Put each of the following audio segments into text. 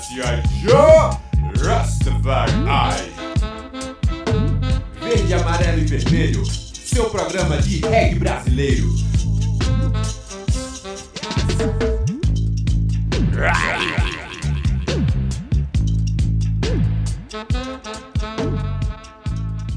G.I. Joe Rastafari. Verde, amarelo e vermelho, seu programa de reggae brasileiro.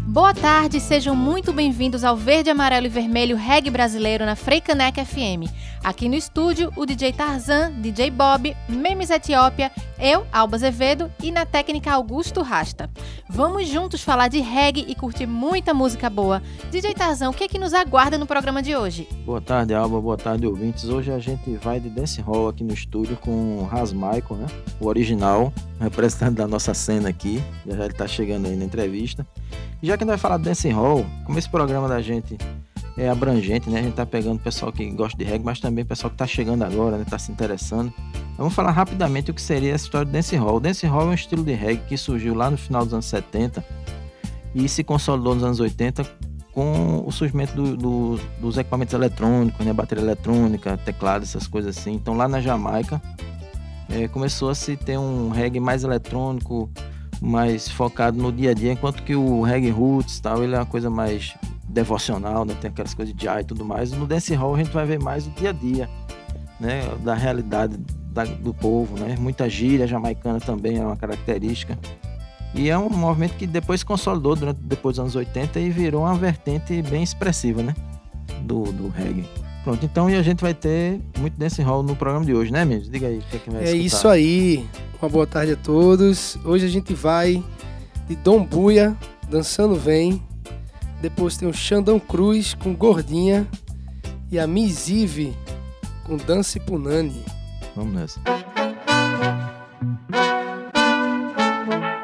Boa tarde, sejam muito bem-vindos ao Verde, Amarelo e Vermelho Reggae Brasileiro na Freicaneca FM. Aqui no estúdio, o DJ Tarzan, DJ Bob, Memes Etiópia, eu, Alba Azevedo e na técnica Augusto Rasta. Vamos juntos falar de reggae e curtir muita música boa. DJ Tarzan, o que, é que nos aguarda no programa de hoje? Boa tarde, Alba. Boa tarde, ouvintes. Hoje a gente vai de dance hall aqui no estúdio com o Ras Michael, né? O original, representante da nossa cena aqui. Já ele tá chegando aí na entrevista. E já que a gente vai falar de dance hall, como esse programa da gente é abrangente, né? A gente tá pegando pessoal que gosta de reggae, mas também pessoal que tá chegando agora, né? Tá se interessando. Vamos falar rapidamente o que seria essa história do dancehall. O dancehall é um estilo de reggae que surgiu lá no final dos anos 70 e se consolidou nos anos 80 com o surgimento do, do, dos equipamentos eletrônicos, né? Bateria eletrônica, teclado, essas coisas assim. Então lá na Jamaica é, começou a se ter um reggae mais eletrônico, mais focado no dia a dia, enquanto que o reggae roots tal, ele é uma coisa mais devocional, né? Tem aquelas coisas de ai e tudo mais. No dance hall a gente vai ver mais o dia a dia, né? Da realidade da, do povo, né? Muita gíria jamaicana também é uma característica. E é um movimento que depois se consolidou durante depois dos anos 80 e virou uma vertente bem expressiva, né? Do, do reggae. Pronto, então e a gente vai ter muito dance hall no programa de hoje, né, Mendes? Diga aí, o que é que vai É escutar? isso aí. Uma boa tarde a todos. Hoje a gente vai de Dom Buia, Dançando Vem, depois tem o Xandão Cruz com Gordinha e a Mizive com Dance Punani. Vamos nessa.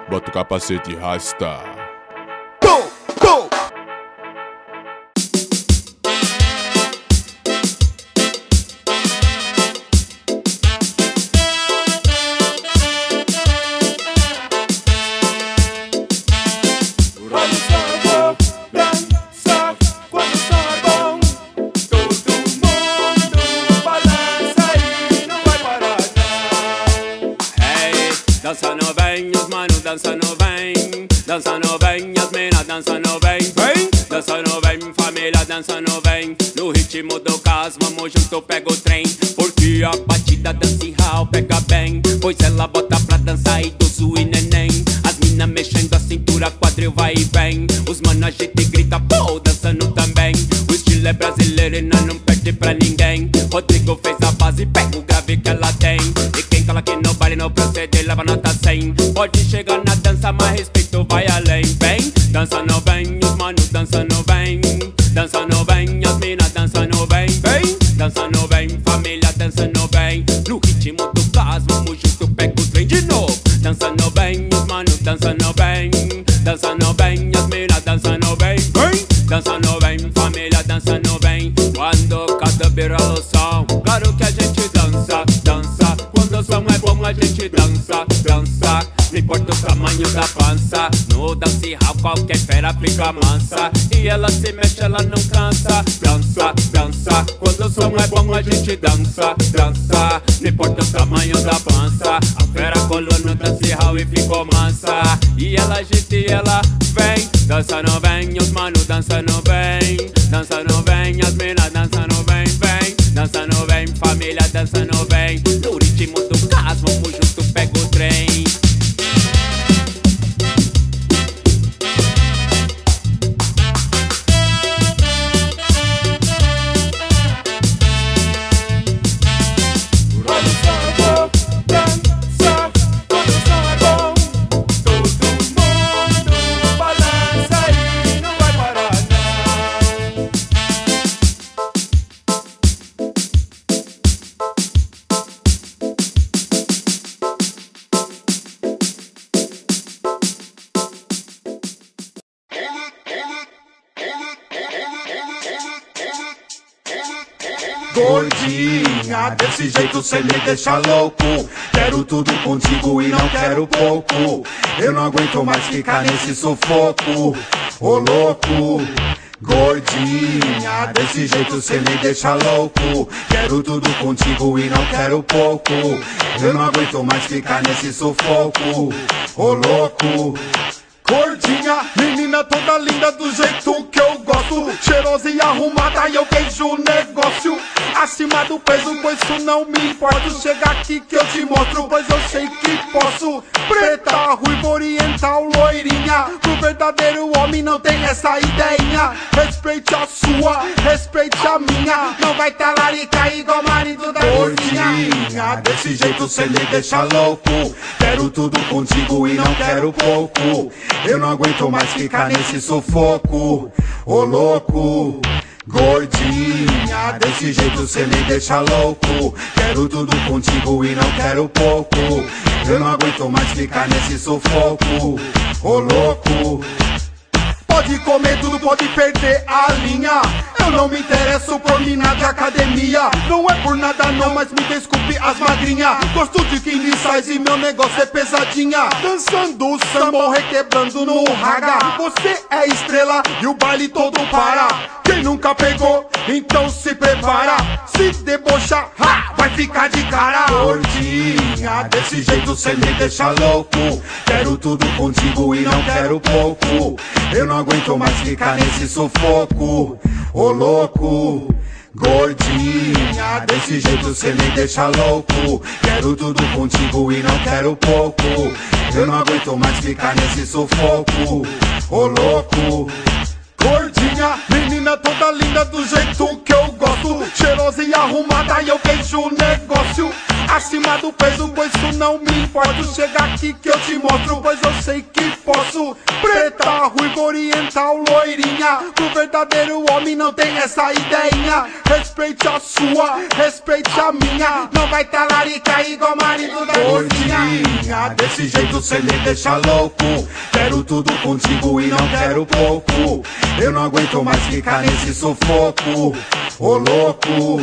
Bota o capacete e rasta. Os Cê me deixa louco Quero tudo contigo e não quero pouco Eu não aguento mais ficar nesse sufoco Ô louco Gordinha, desse jeito cê me deixa louco. Quero tudo contigo e não quero pouco. Eu não aguento mais ficar nesse sufoco. Ô louco. Gordinha, menina toda linda do jeito que eu gosto. Cheirosa e arrumada e eu vejo o negócio. Acima do peso, pois isso não me importa. Chega aqui que eu te mostro, pois eu sei que posso. Preta, ruiva, oriental, loirinha. Pro verdadeiro homem não tem essa ideinha. Respeite a sua, respeite a minha. Não vai talaricar igual marido da Gordinha, desse jeito cê me deixa louco. Quero tudo contigo e não quero pouco eu não aguento mais ficar nesse sufoco, ô louco. Gordinha, desse jeito cê me deixa louco. Quero tudo contigo e não quero pouco. Eu não aguento mais ficar nesse sufoco, ô louco. Pode comer tudo, pode perder a linha. Eu não me interesso por mina de academia. Não é por nada não, mas me desculpe as magrinhas. Gosto de me sai e meu negócio é pesadinha. Dançando samba, requebrando no raga. Você é estrela e o baile todo para. Quem nunca pegou, então se prepara. Se debochar, ha, vai ficar de cara. Gordinha, desse jeito cê me deixa louco. Quero tudo contigo e não quero pouco. Eu não aguento mais ficar nesse sufoco. Ô louco. Gordinha, desse jeito cê me deixa louco. Quero tudo contigo e não quero pouco. Eu não aguento mais ficar nesse sufoco. Ô louco. Gordinha, menina toda linda do jeito que eu gosto Cheirosa e arrumada e eu vejo o negócio Acima do peso, pois isso não me importa. Chega aqui que eu te mostro, pois eu sei que posso. Preta, ruiva, oriental, loirinha Pro verdadeiro homem não tem essa ideinha. Respeite a sua, respeite a minha Não vai talaricar igual marido da gordinha. Desse jeito cê me deixa louco. Quero tudo contigo e não quero pouco. Eu não aguento mais ficar nesse sufoco, ô louco.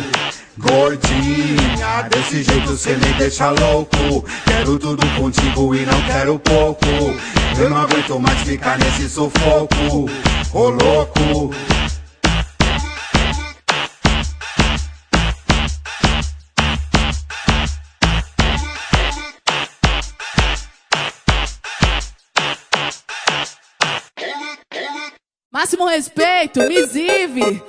Gordinha, desse jeito cê me deixa louco. Quero tudo contigo e não quero pouco. Eu não aguento mais ficar nesse sufoco, ô louco. Máximo respeito, Misive.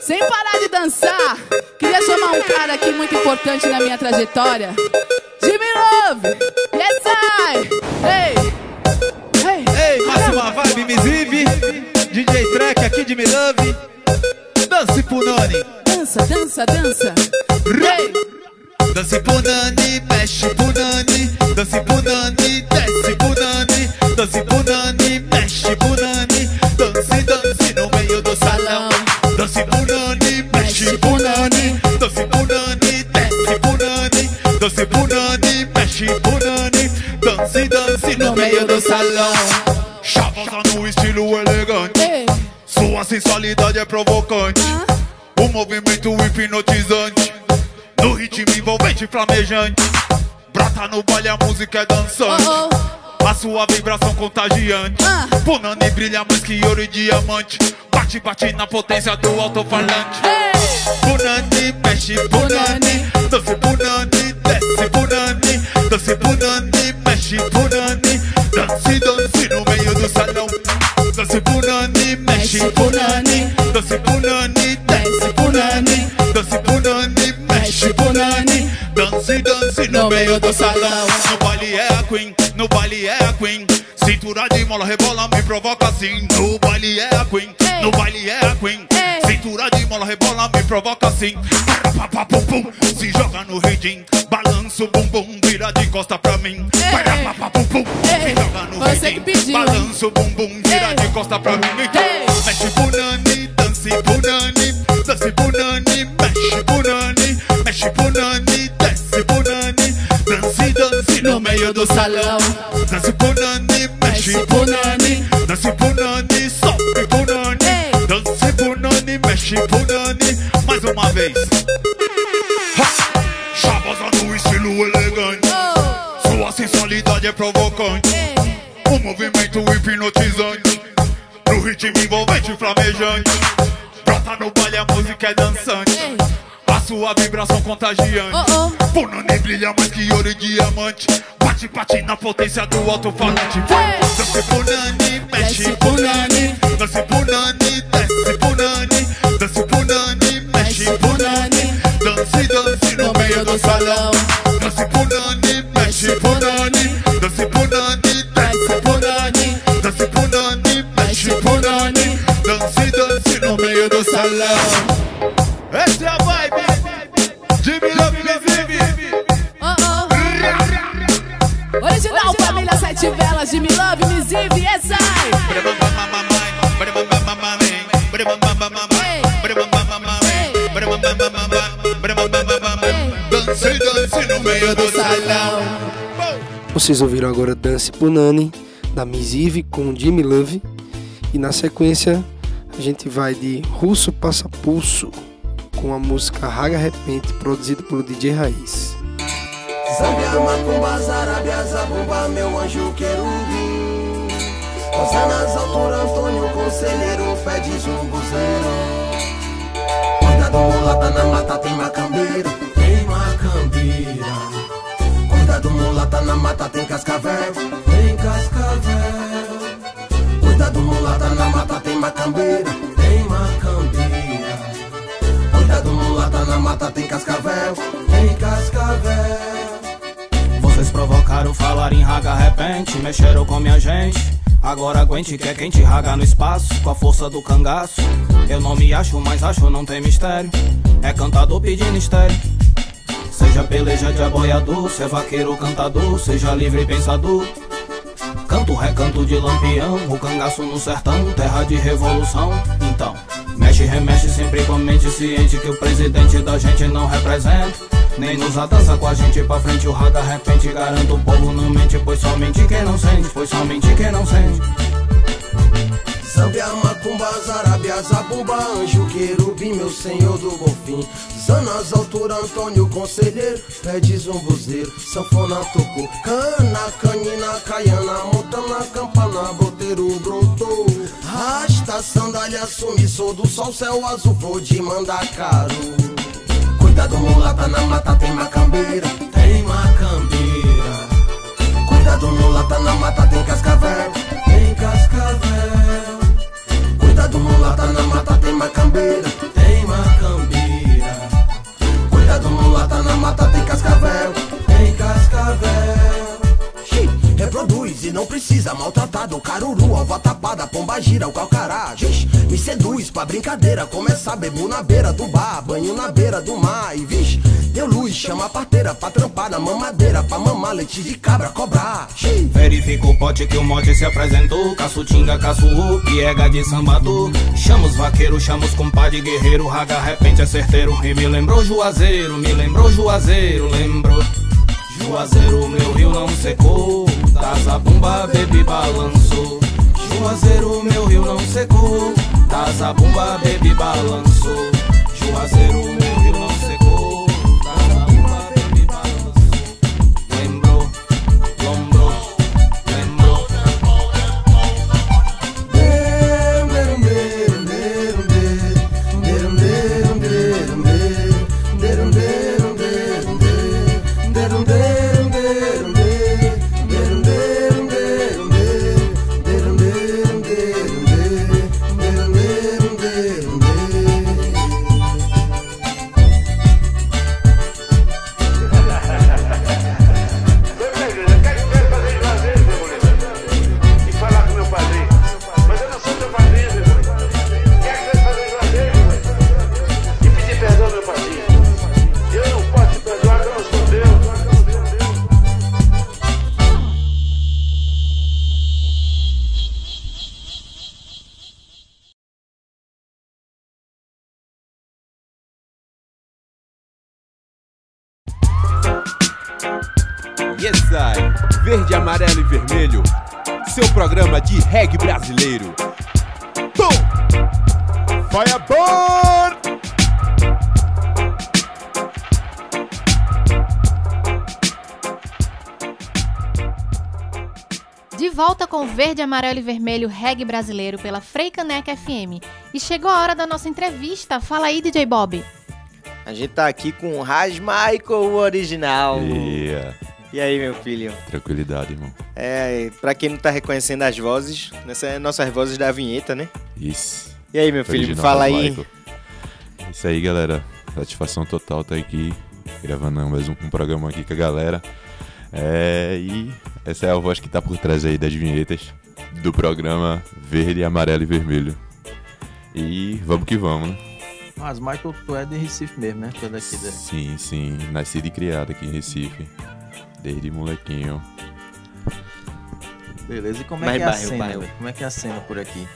Sem parar de dançar. Queria chamar um cara aqui muito importante na minha trajetória. Jimmy Love. Yes, I. Ei. Ei. Ei, Máxima Vibe, Misive. DJ Track aqui de Me Love. Dance Punani. Dança, dança, dança. Ei. Dance Punani, mexe Punani. Dance Punani. Provocante. O movimento hipnotizante. No ritmo envolvente flamejante. Brata no baile, a música é dançante. Oh, A sua vibração contagiante. Ah. Punani brilha mais que ouro e diamante. Bate, bate na potência do alto-falante. Punani, mexe Punani. Dance Punani, desce Punani. Dance Punani, mexe Punani. Dance, dance no meio do salão. Dance Punani, mexe Punani. Dance Punani, desce Punani. Dance Punani, mexe Punani. Dance, dance no meio do salão. No baile é a Queen, no baile é a Queen. Cintura de mola rebola, me provoca assim. No baile é a Queen, no baile é a Queen. Cintura de mola rebola, me provoca assim. Pá, pá, pum, pum, se joga no ritmo. Balança o bumbum, vira de costa pra mim. Pá, pá, pum, pum, se joga no hein? Balança o bumbum, vira de costa pra mim. Então, do salão. Dance punani, mexe Mexe punani. Dance punani, sobe punani. Ei. Dance punani, mexe punani. Mais uma vez. Ha! Chavosa no estilo elegante. Oh. Sua sensualidade é provocante. O movimento hipnotizante. No ritmo envolvente flamejante. Brota no baile, a música é dançante. Sua vibração contagiante. oh, oh. Punani brilha mais que ouro e diamante. Bate, bate na potência do alto-falante. Vai! Punani, mexe Punani. Dance Punani, desce Punani. Dance Punani, mexe Punani. Dance, dance no meio do salão. Família Sete Velas de Me Love, Me Zive, yes I. Dance, dance no meio do salão. Vocês ouviram agora Dance Punani, da Mizive com Jimmy Love. E na sequência a gente vai de Russo Passa Pulso com a música Raga Repente, produzida pelo DJ Raiz. Zambia, Macumba, Zarabia, Zabumba, meu anjo querubim. Rosa nas alturas, Antônio Conselheiro, pede zumbuzeiro Cuidado, mulata, na mata tem macambeira. Tem macambeira. Cuidado, mulata, na mata tem cascavel. Tem cascavel. Cuidado, mulata, na mata tem macambeira. Tem macambeira. Cuidado, mulata, na mata tem cascavel. Tem cascavel provocaram falar em raga repente, mexeram com minha gente. Agora aguente que é quente raga no espaço, com a força do cangaço. Eu não me acho, mas acho não tem mistério. É cantador pedindo estéreo. Seja peleja de aboiador, se é vaqueiro cantador, seja livre pensador. Canto recanto de lampião, o cangaço no sertão, terra de revolução. Então, mexe remexe sempre com a mente ciente que o presidente da gente não representa. Nem nos dança com a gente pra frente, o raga repente garanta o povo não mente, pois somente quem não sente, pois somente quem não sente. Zambia, Macumba, Zarabia, Zabumba, Anjo, Querubim, meu senhor do golfim. Zanas, altura, Antônio, conselheiro Pede zumbuzeiro, sanfona, tocou Cana, canina, caiana, montana, campana, broteiro, brotou Rasta, sandália, sumiço do sol, céu azul, vou de mandar caro Cuidado, mulata, na mata tem macambeira Tem macambeira Cuidado, mulata, na mata tem cascavel Tem cascavel. Cuidado, mulata, na mata tem macambeira Tem macambeira Cuidado, mulata, na mata tem cascavel Tem cascavel Xi, Reproduz e não precisa maltratado Caruru, alva tapada, pomba gira, o calcará Me seduz pra brincadeira Começar, bebo na beira do bar Banho na beira do mar e vixe Deu luz, chama a parteira pra trampar na mamadeira Pra mamar leite de cabra, cobrar. Verifica o pote que o mote se apresentou. Caço tinga, caço u, piega de sambador. Chama os vaqueiros, chama os compadre guerreiro. Raga repente é certeiro. E me lembrou Juazeiro, me lembrou Juazeiro, lembrou. Juazeiro, meu rio não secou. Das a bumba, baby balançou. Juazeiro, meu rio não secou. Das a bumba, baby balançou. Juazeiro, meu Seu programa de reggae brasileiro. Tom! Fireball! De volta com Verde, Amarelo e Vermelho Reggae Brasileiro pela Freicaneca FM. E chegou a hora da nossa entrevista. Fala aí, DJ Bob. A gente tá aqui com o Raj Michael, o original. Yeah. E aí, meu filho? Tranquilidade, irmão. É, pra quem não tá reconhecendo as vozes, essas são nossas vozes da vinheta, né? Isso. E aí, meu filho, fala aí. Michael. É Isso aí, galera. Satisfação total tá aqui, gravando mais um, um programa aqui com a galera. É, e essa é a voz que tá por trás aí das vinhetas do programa Verde, Amarelo e Vermelho. E vamos que vamos, né? Mas, Michael, tu é de Recife mesmo, né? Tu é daqui da... Sim, sim. Nascido e criado aqui em Recife. Desde molequinho. Beleza, e como é que é a cena? bairro. Como é que é a cena por aqui?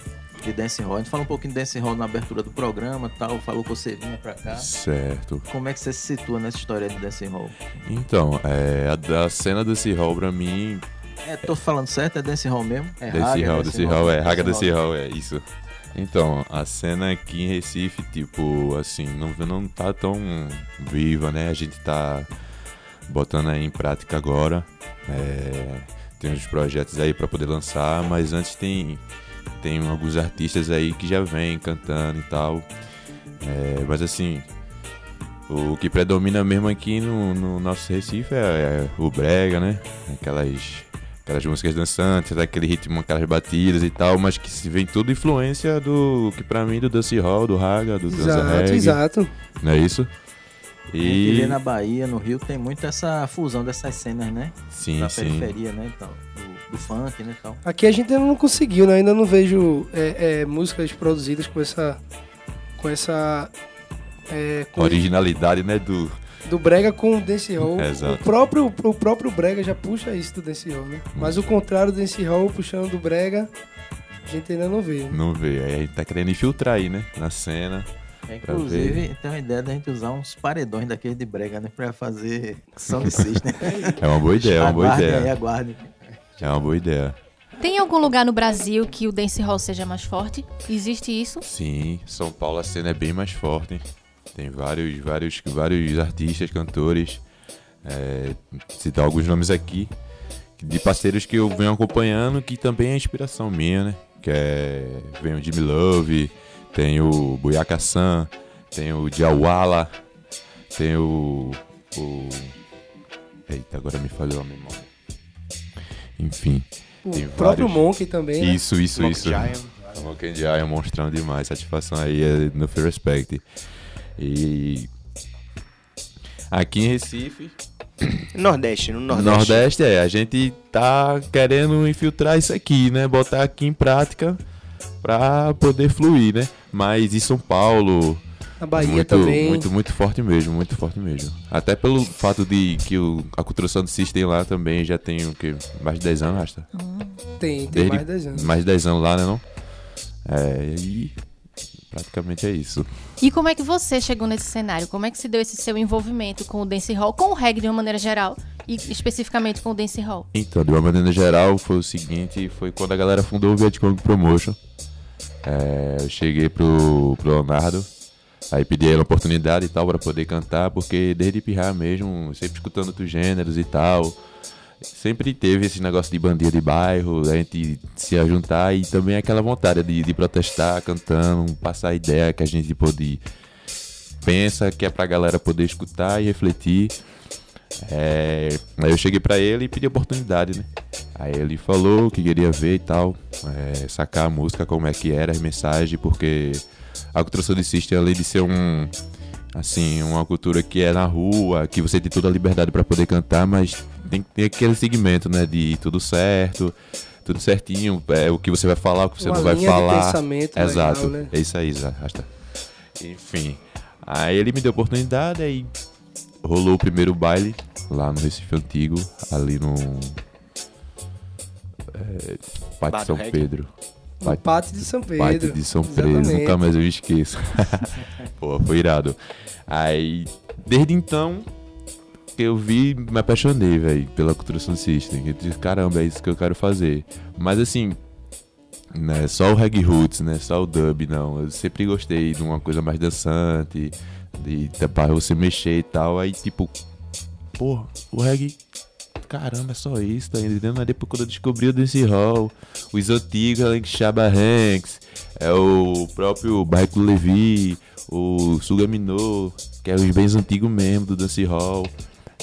De Dance Hall. A gente falou um pouquinho de Dance Hall na abertura do programa e tal. Falou que você vinha pra cá. Certo. Como é que você se situa nessa história de Dance Hall? Então, é, a, da cena desse hall pra mim. É, tô falando certo? É Dance Hall mesmo? É Raga, hall, desse hall, é. Raga Hall. hall, é isso. Então, a cena aqui em Recife, tipo, assim, não, não tá tão viva, né? A gente tá botando aí em prática agora. É, tem uns projetos aí pra poder lançar, mas antes tem, tem alguns artistas aí que já vêm cantando e tal. É, mas assim, o que predomina mesmo aqui no, no nosso Recife é, é o brega, né? Aquelas, aquelas músicas dançantes, aquele ritmo, aquelas batidas e tal, mas que se vem tudo influência do que pra mim do dance hall, do raga, do dança Exato, exato. Não é isso? Gente vê E na Bahia, no Rio, tem muito essa fusão dessas cenas, né? sim, da sim. periferia, né? e tal, do, do funk, né? e Tal. Aqui a gente ainda não conseguiu, né? Ainda não vejo é, é, músicas produzidas com essa. Com essa. É, com- Originalidade, né, do do Brega com o Dancehall. Exato. O próprio, o próprio Brega já puxa isso do Dancehall, né? Mas o contrário do Dancehall puxando do Brega, a gente ainda não vê. né? não vê. Aí a gente tá querendo infiltrar aí, né, na cena. É, inclusive, tem uma ideia da gente usar uns paredões daqueles de brega, né? Pra fazer sound system. É uma boa ideia, é uma boa Aguardem ideia. aí, aguardem. É uma boa ideia. Tem algum lugar no Brasil que o dancehall seja mais forte? Existe isso? Sim, São Paulo a cena é bem mais forte. Tem vários, vários, vários artistas, cantores. É, citar alguns nomes aqui de parceiros que eu venho acompanhando, que também é inspiração minha, né? Que é vem o Jimmy Love, tem o Buyaka San, tem o Diawala, tem o, o Eita, agora me falhou a memória. Enfim. O tem próprio vários. Monkey também. né? Isso, isso, Monkey isso. Giant. O Monkey Giant é um monstrão demais. Satisfação aí é no Fear Respect. E. Aqui em Recife, Nordeste, no no Nordeste. Nordeste, é, a gente tá querendo infiltrar isso aqui, né? Botar aqui em prática pra poder fluir, né? Mas em São Paulo, A Bahia muito, também. muito, muito forte mesmo, muito forte mesmo. Até pelo fato de que o, a cultura Sound System lá também já tem o quê? Mais de 10 anos, Rasta? Tem, tem Desde- mais de 10 anos. Mais de 10 anos lá, né não? É, e praticamente é isso. E como é que você chegou nesse cenário? Como é que se deu esse seu envolvimento com o dancehall, com o reggae de uma maneira geral e especificamente com o dancehall? Então, de uma maneira geral, foi o seguinte, foi quando a galera fundou o Vietcong Promotion. É, eu cheguei pro, pro Leonardo, aí pedi ele a oportunidade e tal para poder cantar, porque desde pirrar mesmo, sempre escutando outros gêneros e tal, sempre teve esse negócio de bandeira de bairro, a gente se juntar e também aquela vontade de, de protestar, cantando, passar a ideia que a gente pode pensa que é pra galera poder escutar e refletir. É, aí eu cheguei pra ele e pedi oportunidade, né? Aí ele falou que queria ver e tal, é, sacar a música, como é que era, as mensagens, porque a cultura System, além de ser um, assim, uma cultura que é na rua, que você tem toda a liberdade pra poder cantar, mas tem que ter aquele segmento, né, de tudo certo, tudo certinho, é, o que você vai falar, o que você Uma não vai falar. pensamento legal, Exato, né? é isso aí, Zé, rasta. Enfim, aí ele me deu oportunidade, aí rolou o primeiro baile lá no Recife Antigo, ali no. É, Pátio Bar do São Reggae? Pedro. No Pátio de São Pedro. Pátio de São Pedro, nunca mais eu esqueço. Pô, foi irado. Aí, desde então, que eu vi, me apaixonei, velho, pela cultura Sound System. Eu disse, caramba, é isso que eu quero fazer. Mas assim, né, só o reggae roots, né, só o dub, não. Eu sempre gostei de uma coisa mais dançante, de pra você mexer e tal. Aí, tipo, porra, o reggae caramba, é só isso, tá entendendo? Mas depois quando eu descobri o Dance Hall, os antigos, além de Hanks, é o próprio Bairro Levi, o Sugaminô, que é os bens antigos mesmo do Dance Hall.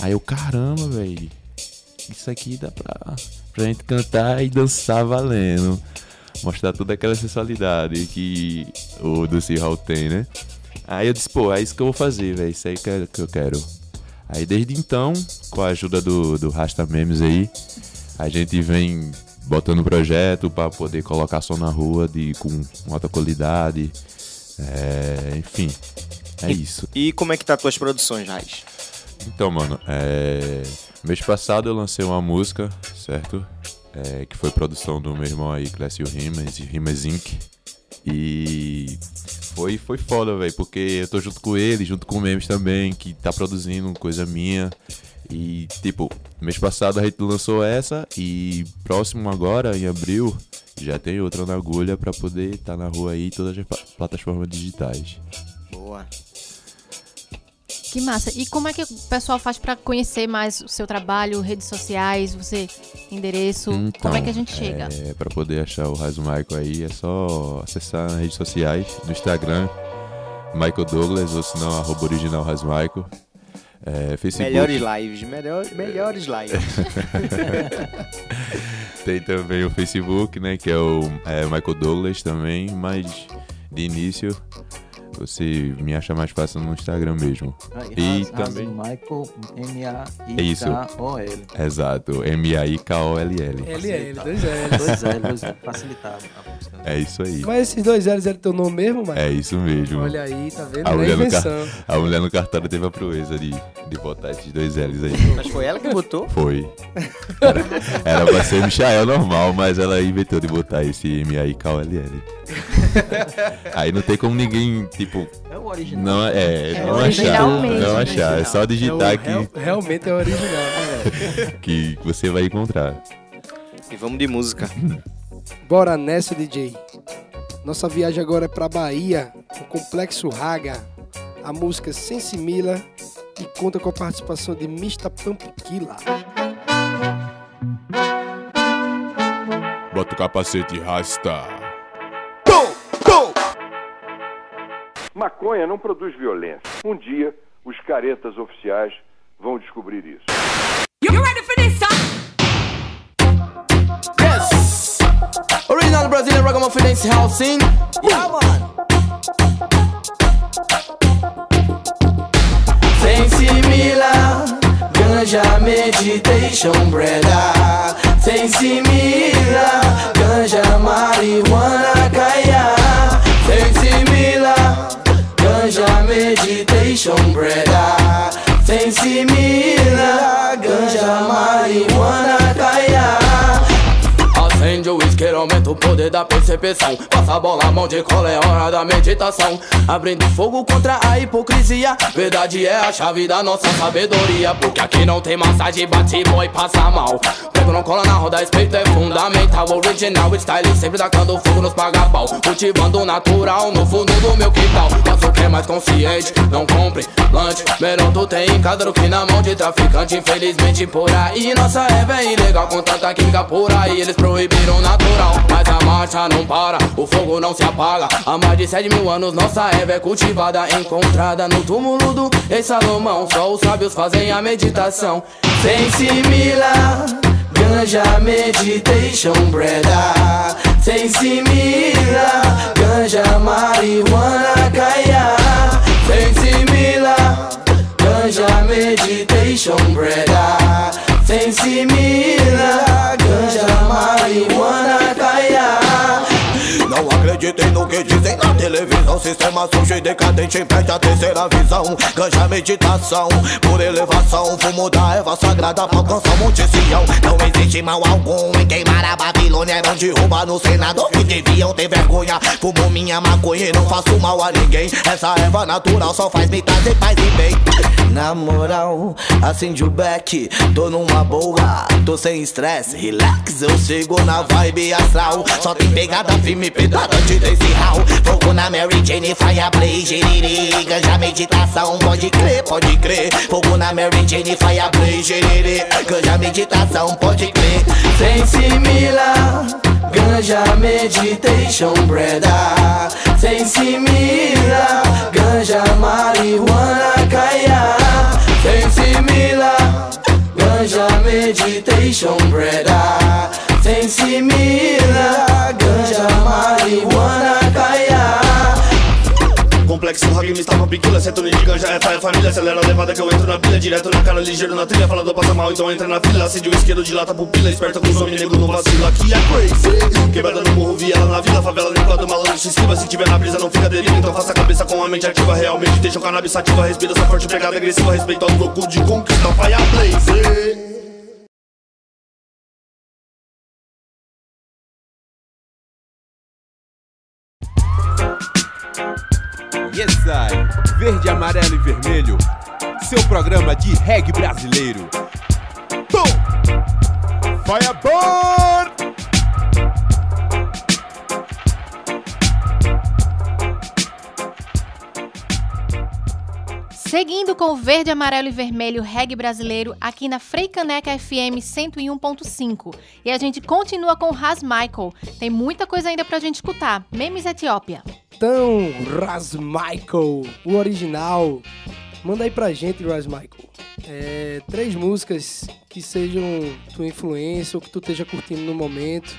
Aí eu, caramba, velho, isso aqui dá pra, pra gente cantar e dançar valendo. Mostrar toda aquela sensualidade que o Dance Hall tem, né? Aí eu disse, pô, é isso que eu vou fazer, velho. Isso aí que é- que eu quero. Aí desde então, com a ajuda do, do Rasta Memes aí, a gente vem botando projeto pra poder colocar som na rua de, com alta qualidade. É, enfim, é isso. E como é que tá tuas produções, Raiz? Então, mano, é... mês passado eu lancei uma música, certo? É, que foi produção do meu irmão aí, Clécio Rimas, Rimas Inc. E foi, foi foda, velho, porque eu tô junto com ele, junto com o Memes também, que tá produzindo coisa minha. E, tipo, mês passado a gente lançou essa e próximo agora, em abril, já tem outra na agulha pra poder estar na rua aí todas as pla- plataformas digitais. Boa. Que massa. E como é que o pessoal faz pra conhecer mais o seu trabalho, redes sociais, você, endereço? como é que a gente chega? É, pra poder achar o Raso Michael aí, é só acessar nas redes sociais, no Instagram, Michael Douglas, ou se não, arroba original Raso Michael. É, Facebook. Melhores lives, melhor, melhores lives. Tem também o Facebook, né? Que é o é, Michael Douglas também, mas de início você me acha mais fácil no Instagram mesmo. E também. Michael, É isso. M-A-I-K-O-L. Exato, M-A-I-K-O-L-L. LL, dois L, dois L, facilitado. a. É isso aí. Mas esses dois L's eram teu nome mesmo, mano? É isso mesmo. Olha aí, tá vendo? A é mulher, no car- a mulher no cartório teve a proeza de, de botar esses dois L's aí. Mas foi ela que botou? Foi. Era, era pra ser Michael normal, mas ela inventou de botar esse M-A-I-K-O-L-L. Aí não tem como ninguém, tipo. É o original. Não, é, É não o achar. original mesmo, Não achar. É só digitar É o- que, real- realmente é original. né? que você vai encontrar. E vamos de música. Bora nessa, DJ. Nossa viagem agora é pra Bahia, o Complexo Raga. A música Sensimila e conta com a participação de Mista Pumpkilla. Bota o capacete rasta. Maconha não produz violência. Um dia, os caretas oficiais vão descobrir isso. Yes. Original Brazilian ragamuffin dance house scene. Yeah, man. Sensimila, ganja meditation brother. Sensimila, ganja marihuana kaya. Sensimila, ganja meditation brother. Sensimila, ganja marihuana kaya. Acende o isqueiro, aumenta o poder da percepção. Passa a bola, mão de cola, é hora da meditação. Abrindo fogo contra a hipocrisia. Verdade é a chave da nossa sabedoria. Porque aqui não tem massagem, bate boy, passa mal. Pego não cola na roda, respeito é fundamental. Original style, sempre tacando fogo nos paga-pau. Cultivando o natural no fundo do meu quintal. Faço o que é mais consciente, não compre lanche. Melhor tu tem em que na mão de traficante. Infelizmente por aí, nossa é bem ilegal. Com tanta química por aí, eles proibiram natural. Mas a marcha não para, o fogo não se apaga. Há mais de 7 mil anos, nossa erva é cultivada. Encontrada no túmulo do Rei Salomão. Só os sábios fazem a meditação. Sensimila, ganja meditation brother. Sensimila, ganja marihuana kaya. Sensimila, ganja meditation brother. Sensimila, ganja marihuana kaya. Não acreditem no que dizem na televisão. Sistema sujo e decadente impede a terceira visão. Ganja meditação, por elevação. Fumo da erva sagrada pra alcançar Monte Sião Não existe mal algum em queimar a Babilônia. Era onde rouba no senador que deviam ter vergonha. Fumo minha maconha e não faço mal a ninguém. Essa erva natural só faz me trazer paz e bem. Na moral, acende o beck, tô numa boa, tô sem estresse, relax, eu chego na vibe astral. Só tem pegada firme, durante desse hall. Fogo na Mary Jane, fire play, geriri. Ganja meditação, pode crer, pode crer. Fogo na Mary Jane, fire play, geriri. Ganja meditação, pode crer. Sem simila, ganja meditation, brother. Sem simila, ganja marihuana, caia. Sem simila, ganja meditation, brother. Sem Complexo, rock, me estava piquila Setone de ganja, é faia, família Acelera a levada que eu entro na pilha Direto na cara, ligeiro na trilha Falador passa mal, então entra na fila. Acende o isqueiro, dilata a pupila Esperta com o some, nego não vacila Aqui é crazy. Quebrada no morro, viela na vila Favela, nem quando malandro se esquiva. Se tiver na brisa, não fica deriva Então faça a cabeça com a mente ativa. Realmente deixa o cannabis ativa Respira essa forte pegada agressiva Respeito aos loucos de conquista Fire blaze Verde, amarelo e vermelho. Seu programa de reggae brasileiro. Tom! Firebird! Seguindo com o verde, amarelo e vermelho reggae brasileiro aqui na Freicaneca FM 101.5. E a gente continua com o Michael. Tem muita coisa ainda pra gente escutar. Memes Etiópia. Então, Ras Michael, o original. Manda aí pra gente, Ras Michael. É, três músicas que sejam tua influência ou que tu esteja curtindo no momento,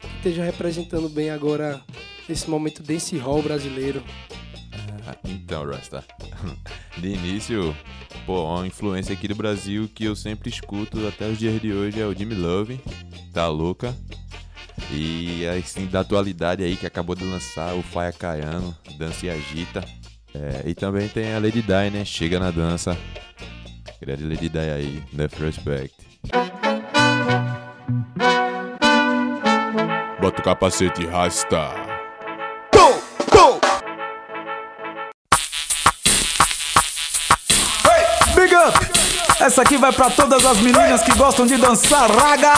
que esteja representando bem agora esse momento desse hall brasileiro. Ah, Então, Rasta. De início, pô, uma influência aqui do Brasil que eu sempre escuto até os dias de hoje é o Jimmy Love, tá louca. E assim, da atualidade aí que acabou de lançar o Faia Caiano, Dança e Agita. É, e também tem a Lady Di, né? Chega na dança. Grande Lady Di aí, Enough Respect. Bota o capacete, rasta. Big up! Essa aqui vai pra todas as meninas que gostam de dançar raga.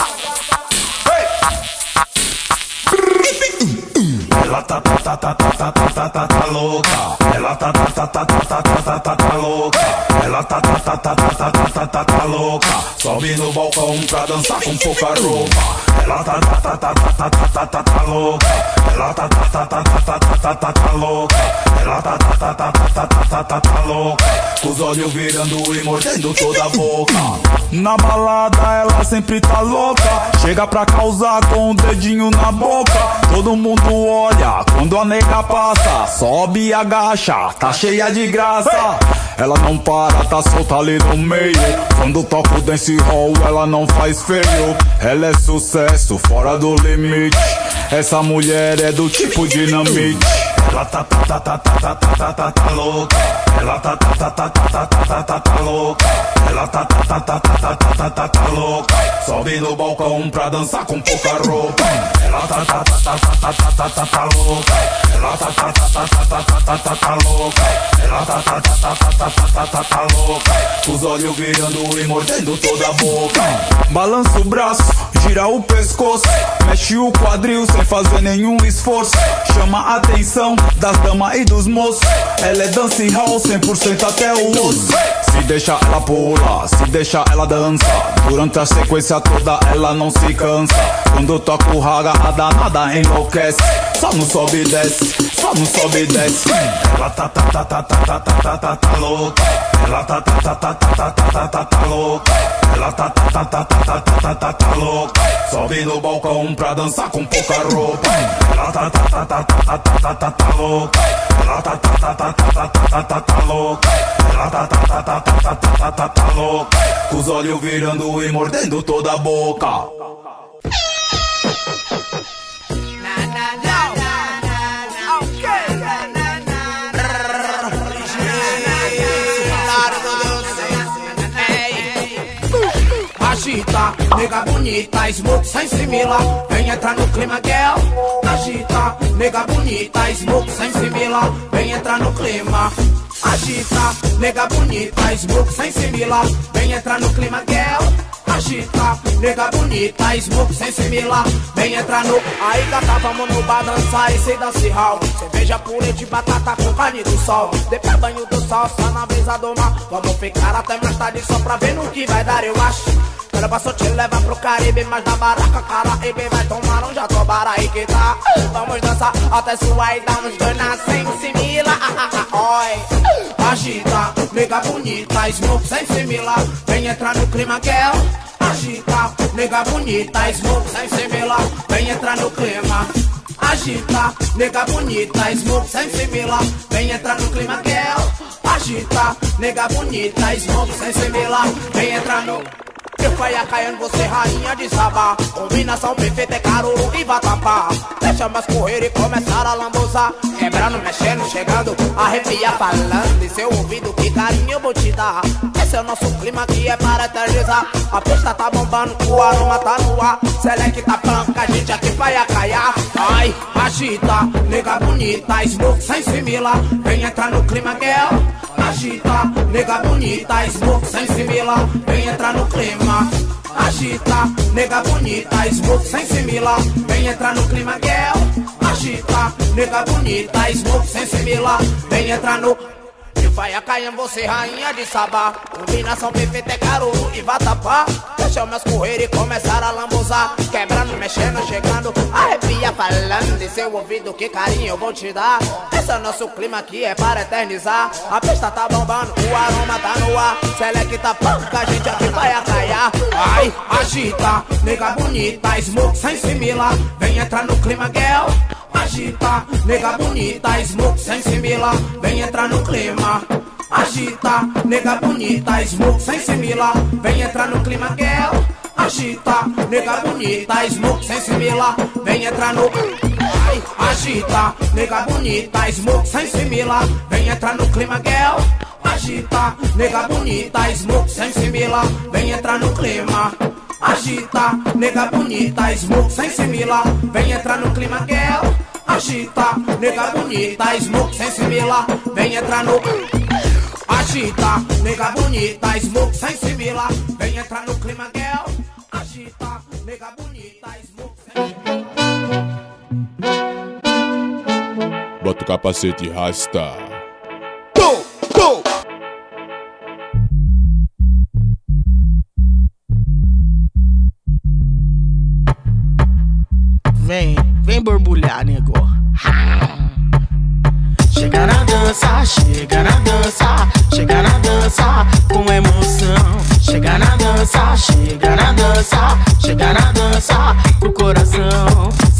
Ela tá tá tá tá tá tá tá tá tá tá louca. Ela tá tá tá tá tá tá tá tá tá tá louca. Ela tá tá tá tá tá tá tá tá tá tá louca. Sobe no balcão pra dançar com pouca roupa. Ela tá tá tá tá tá tá tá tá tá tá louca. Ela tá tá tá tá tá tá tá tá tá tá louca. Ela tá tá tá tá tá tá tá tá tá tá louca. Com os olhos virando e mordendo toda a boca. Na balada ela sempre tá louca. Chega pra causar com o dedinho na boca. Todo mundo olha quando a nega passa. Sobe e agacha, tá cheia de graça. Ela não para, tá solta ali no meio. Quando toca o dance hall, ela não faz feio. Ela é sucesso, fora do limite. Essa mulher é do tipo dinamite. Ela tá tá tá tá tá tá tá tá tá tá louca. Ela tá tá tá tá tá tá tá tá tá tá louca. Ela tá tá tá tá tá tá tá tá tá tá louca. Sobe no balcão pra dançar com pouca roupa. Ela tá tá tá tá tá tá tá tá tá tá louca. Ela tá tá tá tá tá tá tá tá tá tá louca. Ela tá tá tá tá tá tá tá tá tá tá louca. Os olhos virando e mordendo toda a boca. Balança o braço, gira o pescoço, mexe o quadril sem fazer nenhum esforço. Chama atenção das damas e dos moços. Ela é dance hall 100% até o osso. Se deixa ela pula, se deixa ela dança. Durante a sequência toda ela não se cansa. Quando toca o raga, a danada enlouquece. Só não sobe e desce, só não sobe e desce. Ela tá tá tá tá tá tá tá tá tá tá louca. Ela tá tá tá tá tá tá tá tá tá tá louca. Ela tá tá tá tá tá tá tá tá tá tá louca. Sobe no balcão pra dançar com pouca roupa. Ela tá tá tá tá tá tá tá tá tá tá louca. Ela tá tá tá tá tá tá tá tá tá tá louca. Ela tá tá tá tá tá tá tá tá tá tá louca. Com os olhos virando e mordendo toda a boca. Nega bonita, smoke sem simila Vem entrar no clima, girl Agita, nega bonita, smoke sem simila Vem entrar no clima Agita, nega bonita, smoke sem simila Vem entrar no clima, girl agita, nega bonita, smoke sem similar. Vem entrar no. Aí gata, vamos no bar dançar esse dance hall. Cerveja purê de batata com carne do sol. Depois banho do sol, só na brisa do mar. Vamos ficar até mais tarde só pra ver no que vai dar, eu acho. Quero passou te leva pro Caribe, mas na baraca, Caraíbe vai tomar um jatobara aí que tá. Vamos dançar até suar e dar uns dois na sem simila. Ah, ah, ah, oi. Agita, nega bonita, smoke sem simila. Vem entrar no clima, girl. Agita, nega bonita, smoke sem simila. Vem entrar no clima. Agita, nega bonita, smoke sem simila. Vem entrar no clima, girl. Agita, nega bonita, smoke sem simila. Vem entrar no eu fui a caiando, você rainha de sabá Combinação perfeita é caruru e vatapá. Deixa mais correr e começar a lambuzar Quebrando, mexendo, chegando, arrepia falando. Em seu ouvido, que carinho eu vou te dar. Esse é o nosso clima que é para eternizar. A pista tá bombando, o aroma tá no ar. Select tá panca, a gente aqui vai caiar Ai, agita, nega bonita, smoke sem simila Vem entrar no clima, girl Agita, nega bonita, smoke sem simila Vem entrar no clima. Agita, nega bonita, smoke sem simila Vem entrar no clima, girl. Agita, nega bonita, smoke sem simila Vem entrar no eu vai a Caian, você rainha de sabá. Combinação perfeita é caruru e vatapá Deixa meus correr e começar a lambuzar. Quebrando, mexendo, chegando Arrepia falando. Em seu ouvido Que carinho eu vou te dar. Esse é nosso clima que é para eternizar. A pista tá bombando, o aroma tá no ar. Selecta panca, a gente aqui vai acaiar Ai, agita, nega bonita Smoke sem simila. Vem entrar no clima, girl. Agita, nega bonita, smoke sem simila, vem entrar no clima. Agita, nega bonita, smoke sem simila, vem entrar no clima, girl. Agita, nega bonita, smoke sem simila, vem entrar no. Ai, agita, nega bonita, smoke sem simila, vem entrar no clima, girl. Agita, nega bonita, smoke sem simila, vem entrar no clima. Agita, nega bonita, smoke sem simila, vem entrar no clima, girl. Agita, nega bonita, smoke sem simila, vem entrar no. Agita, nega bonita, smoke sem simila, vem entrar no clima, girl. Agita, nega bonita, smoke sem Bota o capacete e rasta. Pum, pum. Vem, vem borbulhar, nego. Chega na dança,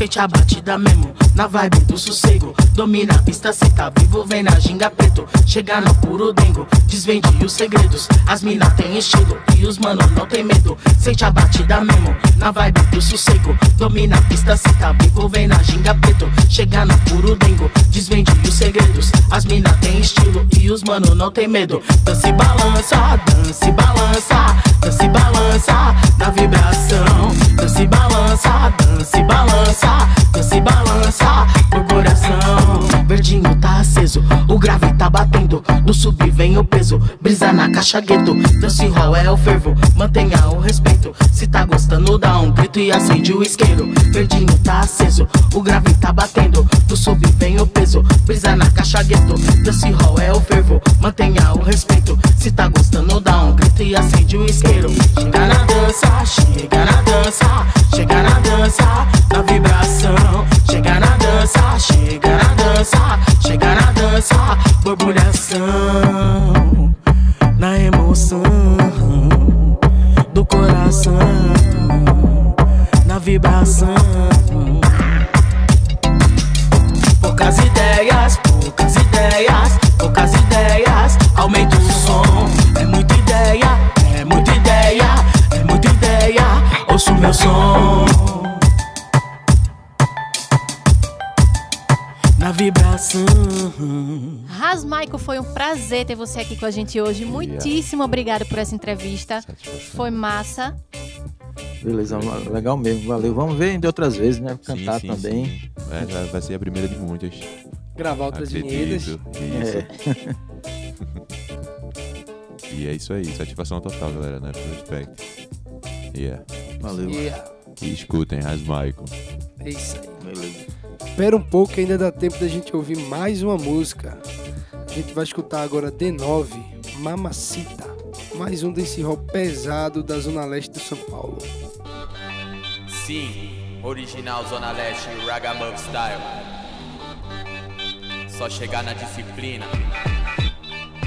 Sente a batida mesmo, na vibe do sossego. Domina a pista, cê tá vivo, vem na ginga preto. Chega no puro dengo, desvende os segredos. As mina tem estilo e os mano não tem medo. Sente a batida mesmo, na vibe do sossego. Domina a pista, cê tá vivo, vem na ginga preto. Chega no puro dengo, desvende os segredos. As mina tem estilo e os mano não tem medo. Dança e balança, dança e balança, dança e balança na vibração. Dança e balança, dança e balança, dança e balança por coração. Verdinho tá aceso, o grave tá batendo. Do sub vem o peso, brisa na caixa gueto. Dance hall é o fervo, mantenha o respeito. Se tá gostando, dá um grito e acende o isqueiro. Verdinho tá aceso, o grave tá batendo. Do sub vem o peso, brisa na caixa gueto. Dance hall é o fervo, mantenha o respeito. Se tá gostando, dá um grito e acende o isqueiro. Chega na dança, chega na dança, chega na dança, na vibração. Chega na dança, chega na dança, chega na dança, borbulhação. Na emoção do coração, na vibração. Poucas ideias, poucas ideias, poucas ideias. Aumenta o som. Ouço meu som. Na vibração. Ras Michael, foi um prazer ter você aqui com a gente hoje. Muitíssimo obrigado por essa entrevista. Foi massa. Beleza, legal mesmo, valeu. Vamos ver de outras vezes, né? Cantar sim, também. sim. É, vai ser a primeira de muitas. Gravar outras vinhedas. Isso. e é isso aí, satisfação total, galera, né? Pro Respect. Yeah. Valeu. Yeah. E escutem Ras Michael. É isso aí. Espera um pouco que ainda dá tempo da gente ouvir mais uma música. A gente vai escutar agora D9, Mamacita. Mais um desse rock pesado da Zona Leste de São Paulo. Sim, original Zona Leste, Ragamuff Style. Só chegar na disciplina.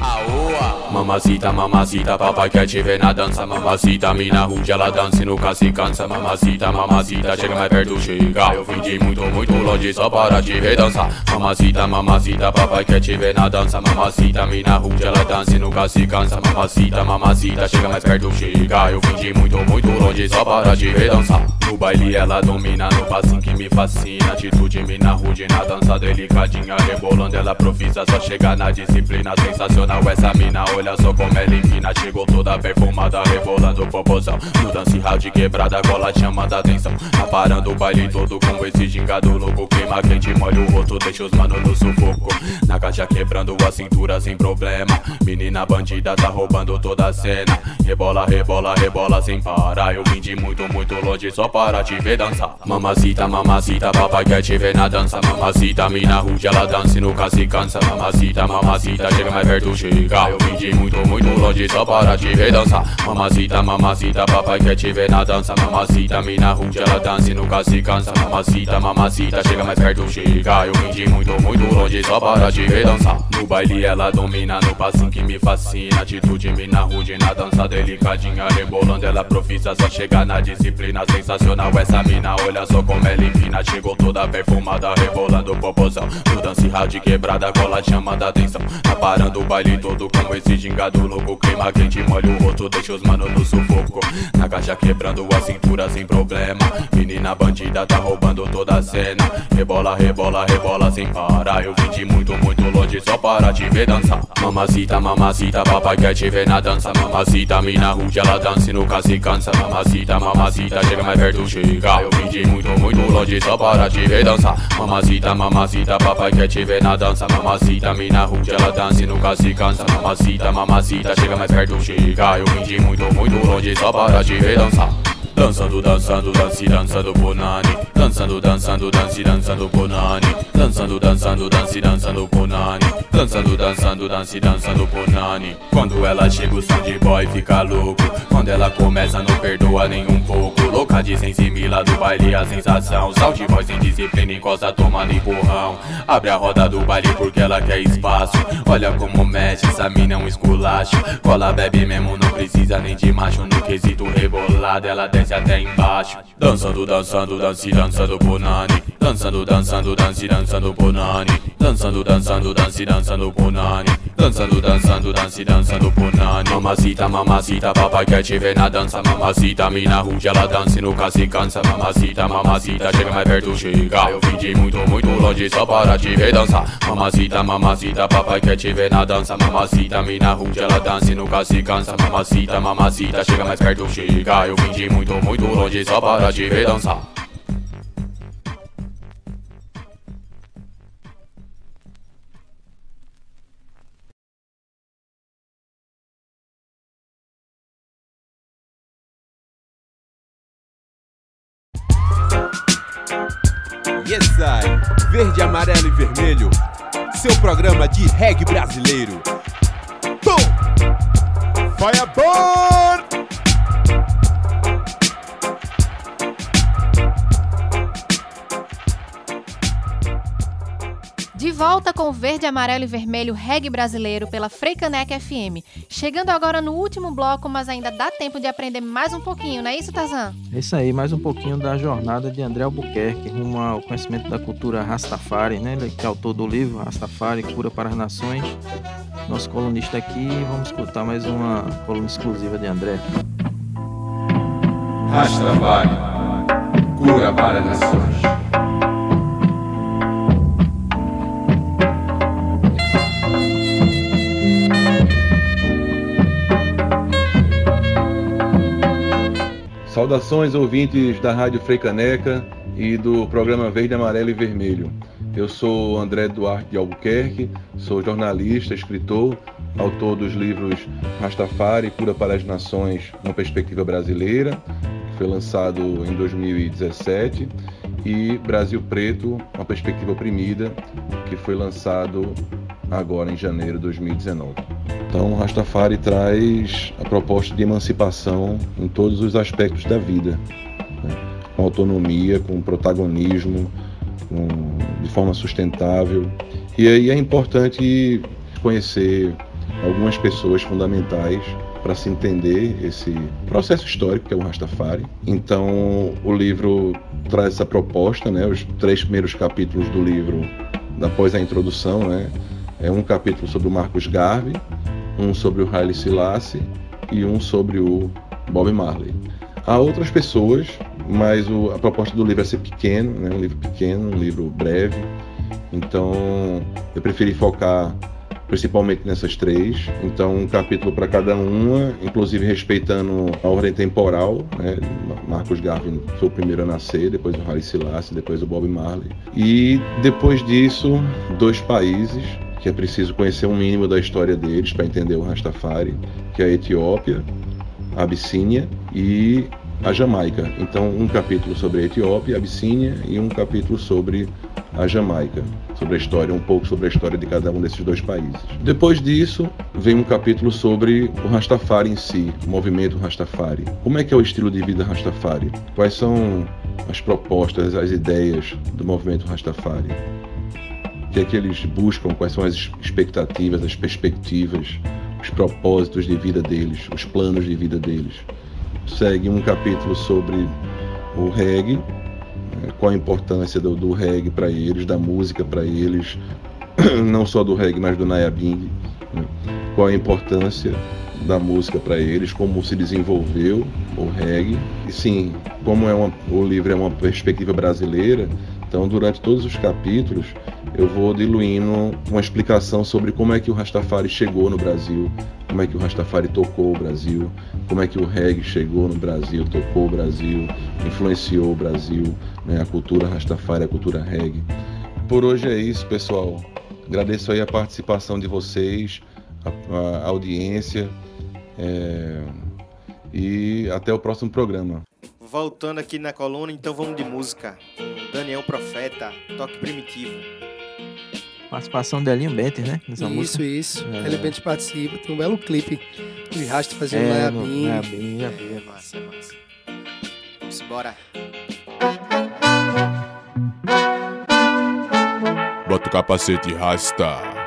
Aoa! Mamacita, mamacita, papai quer te ver na dança. Mamacita, mina rude, ela dança e nunca se cansa. Mamacita, mamacita, chega mais perto, chega. Eu vim de muito, muito longe só para te ver dançar. Mamacita, mamacita, papai quer te ver na dança. Mamacita, mina rude, ela dança e nunca se cansa. Mamacita, mamacita, chega mais perto, chega. Eu vim de muito, muito longe só para te ver dançar. No baile ela domina, no passinho que me fascina. Atitude, mina rude, na dança delicadinha. Rebolando, ela profissa, só chega na disciplina. Sensacional essa mina, olha só como ela empina. Chegou toda perfumada, rebolando popozão No dance hall de quebrada, cola chamando a atenção. Tá parando o baile todo com esse gingado louco. Clima quente, molha o rosto, deixa os manos no sufoco. Na caixa quebrando a cintura sem problema. Menina bandida tá roubando toda a cena. Rebola, rebola, rebola sem parar. Eu vim de muito, muito longe só para te ver dançar. Mamacita, mamacita, papai quer te ver na dança. Mamacita, mina rude, ela dança e nunca se cansa. Mamacita, mamacita, chega mais perto, Eu vim muito, muito longe só para te ver dançar. Mamacita, mamacita, papai quer te ver na dança. Mamacita, mina rude, ela dança e nunca se cansa. Mamacita, mamacita, chega mais perto, chega Eu vim muito, muito longe só para te ver dançar. No baile ela domina, no passinho que me fascina. Atitude, mina rude, na dança delicadinha. Rebolando, ela profissa, só chega na disciplina. Sensacional essa mina, olha só como ela empina. Chegou toda perfumada, rebolando popozão. No dance hall de quebrada, cola chamando a atenção. Tá parando o baile todo com esse gingado louco Clima quente, molha o rosto, deixa os manos no sufoco. Na caixa quebrando a cintura sem problema. Menina bandida tá roubando toda a cena. Rebola, rebola, rebola sem parar. Eu vim de muito, muito longe só para te ver dançar. Mamacita, mamacita, papai quer te ver na dança. Mamacita, mina rude, ela dança e nunca se cansa. Mamacita, mamacita, chega mais perto, chega. Eu vim de muito, muito longe só para te ver dançar. Mamacita, mamacita, papai quer te ver na dança. Mamacita, mina rude, ela dança e nunca se cansa Mamacita, mamacita, chega mais perto, chega Eu vim de muito, muito longe só para te ver dançar Dançando, dançando, dance, dançando Punani Dançando, dançando, dance, dançando Punani Dançando, dançando, dance, dançando Punani Dançando, dançando, dance, dançando Punani Quando ela chega o de boy fica louco. Quando ela começa não perdoa nem um pouco. Louca de sensimila do baile a sensação. Salte voz sem disciplina encosta tomando empurrão. Abre a roda do baile porque ela quer espaço. Olha como mexe, essa mina é um esculacho. Cola bebe mesmo, não precisa nem de macho. No quesito rebolado ela desce até embaixo. Dançando, dançando, dance, dançando Punani Dançando, dançando, dance, dançando Punani Dançando, dançando, dance, dançando Punani Dançando, dançando, dance, dançando Punani Mamacita, mamacita, papai quer te ver na dança. Mamacita, mina rude, ela dança e nunca se cansa. Mamacita, mamacita, chega mais perto, chega. Eu vim de muito, muito longe só para te ver dançar. Mamacita, mamacita, papai quer te ver na dança. Mamacita, mina rude, ela dança e nunca se cansa. Mamacita, mamacita, chega mais perto, chega. Eu vim de muito, muito longe só para te ver dançar Yes, I. Verde, amarelo e vermelho. Seu programa de reggae brasileiro. Tom! Fireball! De volta com o verde, amarelo e vermelho reggae brasileiro pela Freicaneca FM. Chegando agora no último bloco, mas ainda dá tempo de aprender mais um pouquinho, não é isso, Tazan? É isso aí, mais um pouquinho da jornada de André Albuquerque rumo ao conhecimento da cultura Rastafari, né? Ele que é autor do livro Rastafari, Cura para as Nações. Nosso colunista aqui, vamos escutar mais uma coluna exclusiva de André. Rastafari, cura para as nações. Saudações ouvintes da Rádio Freicaneca e do programa Verde, Amarelo e Vermelho. Eu sou André Duarte de Albuquerque, sou jornalista, escritor, autor dos livros Rastafari, Cura para as Nações, uma perspectiva brasileira, foi lançado em 2017, e Brasil Preto, uma perspectiva oprimida, que foi lançado agora em janeiro de 2019. Então, Rastafari traz a proposta de emancipação em todos os aspectos da vida, né? com autonomia, com protagonismo, com, de forma sustentável. E aí é importante conhecer algumas pessoas fundamentais para se entender esse processo histórico que é o Rastafari. Então, o livro traz essa proposta, né? Os três primeiros capítulos do livro, após a introdução, né? É um capítulo sobre o Marcos Garvey, um sobre o Haile Selassie e um sobre o Bob Marley. Há outras pessoas, mas o, a proposta do livro é ser pequeno, né? Um livro pequeno, um livro breve. Então, eu preferi focar principalmente nessas três. Então, um capítulo para cada uma, inclusive respeitando a ordem temporal. Né? Marcos Garvey foi o primeiro a nascer, depois o Haile Selassie, depois o Bob Marley. E depois disso, dois países que é preciso conhecer um mínimo da história deles para entender o Rastafari, que é a Etiópia, a Abissínia e a Jamaica. Então, um capítulo sobre a Etiópia, a Abissínia e um capítulo sobre a Jamaica, sobre a história, um pouco sobre a história de cada um desses dois países. Depois disso, vem um capítulo sobre o Rastafari em si, o movimento Rastafari. Como é que é o estilo de vida Rastafari? Quais são as propostas, as ideias do movimento Rastafari? Que é que eles buscam? Quais são as expectativas, as perspectivas, os propósitos de vida deles, os planos de vida deles? Segue um capítulo sobre o reggae, qual a importância do, do reggae para eles, da música para eles, não só do reggae, mas do Nayabing, né? qual a importância da música para eles, como se desenvolveu o reggae. E sim, como é uma, o livro é uma perspectiva brasileira, então durante todos os capítulos eu vou diluindo uma explicação sobre como é que o Rastafari chegou no Brasil, como é que o Rastafari tocou o Brasil, como é que o reggae chegou no Brasil, tocou o Brasil, influenciou o Brasil, né, a cultura Rastafari, a cultura reggae. Por hoje é isso, pessoal. Agradeço aí a participação de vocês, a, a audiência é, e até o próximo programa. Voltando aqui na coluna, então vamos de música. Daniel Profeta, toque primitivo. Participação de Elinho Benter, né? Nessa isso, música. isso. É. Ele bem participa. Tem um belo clipe de Rasta fazendo É, é, no- Nayabim. Nayabim, já vi. É massa, é massa. Vamos embora. Bota o capacete e rasta.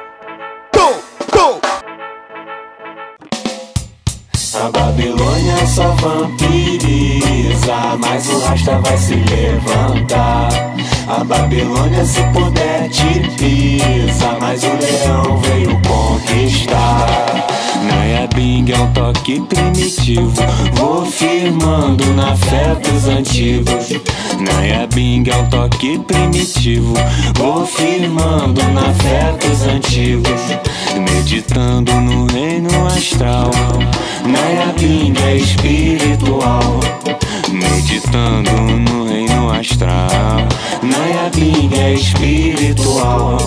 A Babilônia só vampiriza, mas o Rasta vai se levantar. A Babilônia, se puder, te pisa, mas o leão veio conquistar. Nayabing é um toque primitivo, vou firmando na fé dos antigos. Nayabing é um toque primitivo, vou firmando na fé dos antigos. Meditando no reino astral, Nayabing é espiritual. Meditando no reino astral, Nayabing é espiritual.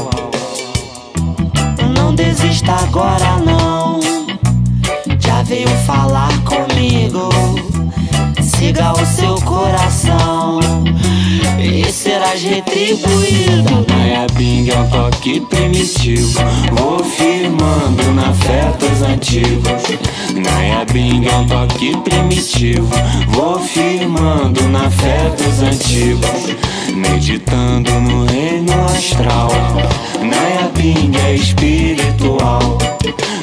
Não desista agora não. Já veio falar comigo. Siga o seu coração E serás retribuído. Nayabing é um toque primitivo. Vou firmando na fé dos antigos. Nayabing é um toque primitivo. Vou firmando na fé dos antigos. Meditando no reino astral. Nayabing é espiritual.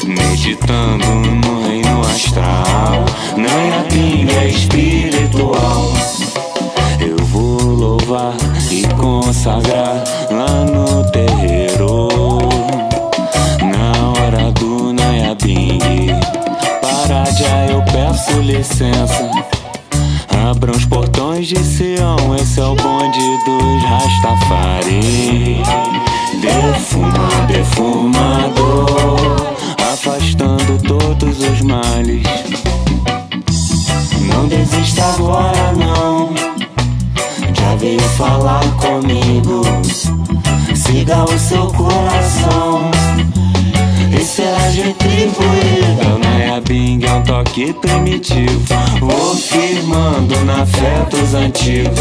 Meditando no reino astral. Nayabing é espiritual consagrar lá no terreiro Na hora do Nayabing Para já eu peço licença Abram os portões de Sião, esse é o bonde dos Rastafari. Defuma, defumador, afastando todos os males. Não desista agora, não veio falar comigo. Siga o seu coração. Esse é a retribuída. Minha bing é um toque primitivo. Vou firmando na fé dos antigos.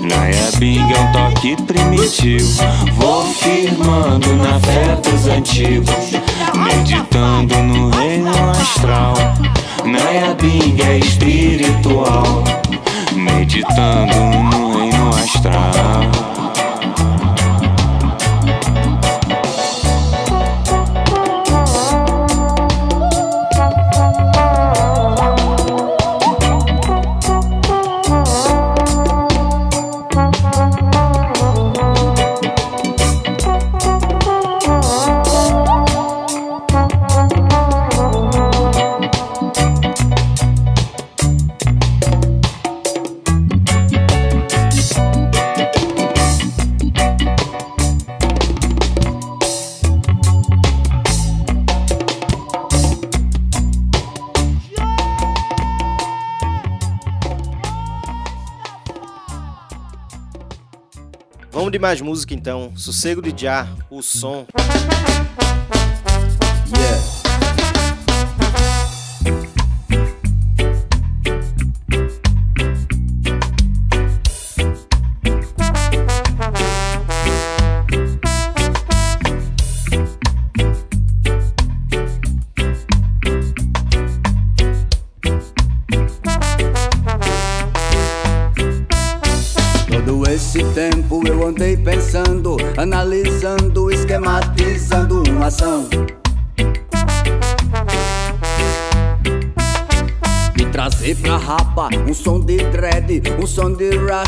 Naya Bing é um toque primitivo. Vou firmando na fé dos antigos. Meditando no reino astral. Naya Bing é espiritual meditando no Estranho Vamos de mais música então. Sossego de Jar, o som. som de dread, um som de rap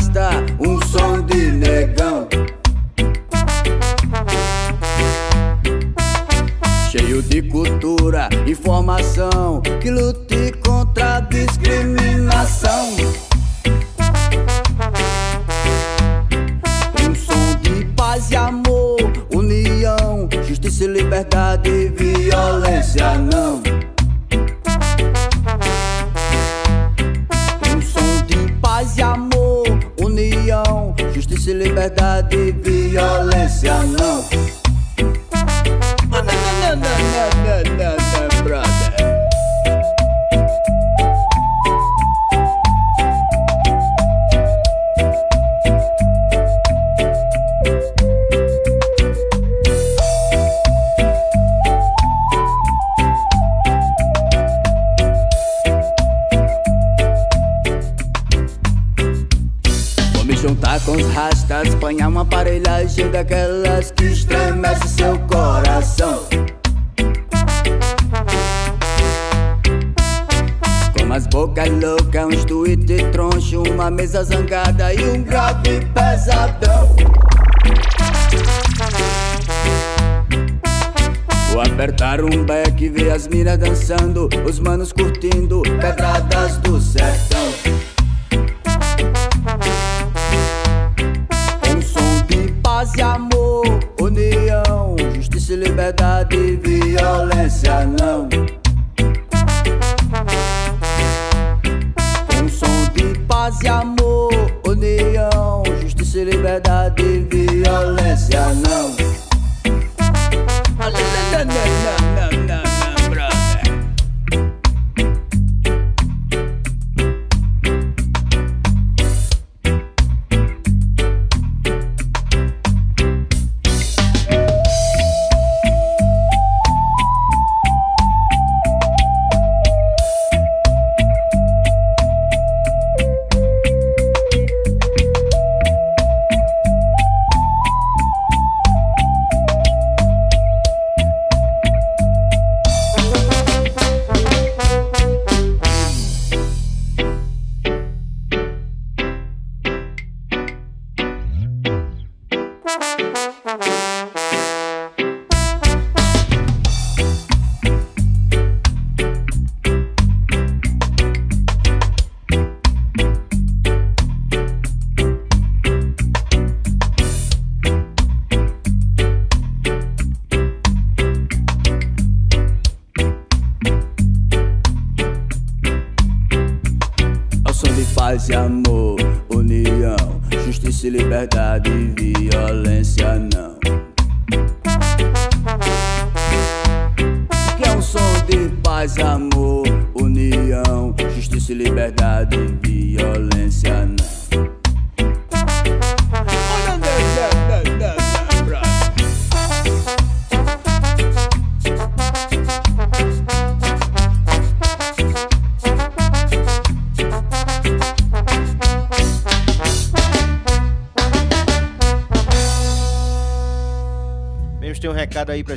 Os manos curtem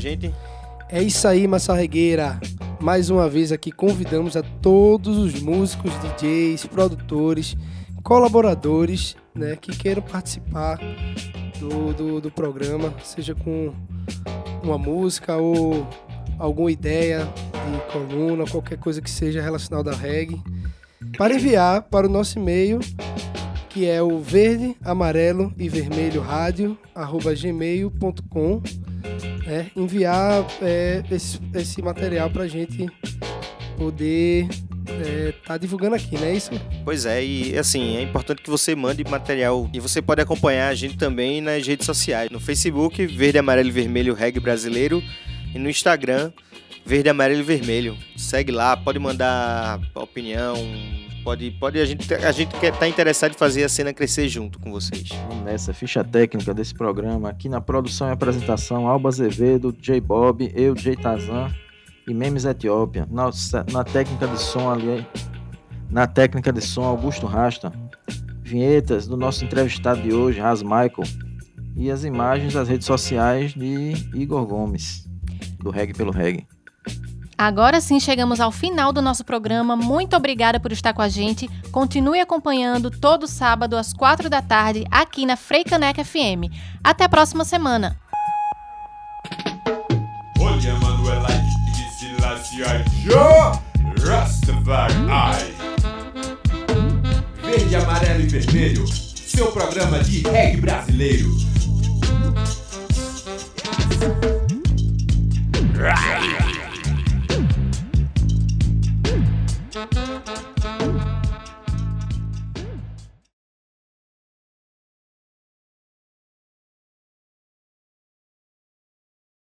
gente. É isso aí, Massarregueira. Mais uma vez aqui convidamos a todos os músicos, DJs, produtores, colaboradores, né, que queiram participar do, do, do programa, seja com uma música ou alguma ideia de coluna, qualquer coisa que seja relacionada a reggae, para enviar para o nosso e-mail, que é o verde, amarelo e vermelho rádio, arroba gmail.com é, enviar é, esse, esse material pra gente poder é, tá divulgando aqui, não é isso? Pois é, e assim, é importante que você mande material e você pode acompanhar a gente também nas redes sociais. No Facebook, Verde, Amarelo e Vermelho Reggae Brasileiro e no Instagram, Verde, Amarelo e Vermelho. Segue lá, pode mandar opinião, pode, pode a gente a gente quer tá interessado em fazer a cena crescer junto com vocês. Vamos nessa, ficha técnica desse programa. Aqui na produção e apresentação, Alba Azevedo, J Bob, eu, J Tazan e Memes Etiópia. Na, na técnica de som ali, na técnica de som, Augusto Rasta. Vinhetas do nosso entrevistado de hoje, Ras Michael. E as imagens das redes sociais de Igor Gomes, do Reggae pelo Reggae. Agora sim chegamos ao final do nosso programa. Muito obrigada por estar com a gente. Continue acompanhando todo sábado às quatro da tarde aqui na Freicaneca FM. Até a próxima semana. Olha, Manuela de Silasio Joe Rastafari. Verde, amarelo e vermelho. Seu programa de reggae brasileiro. Right. Música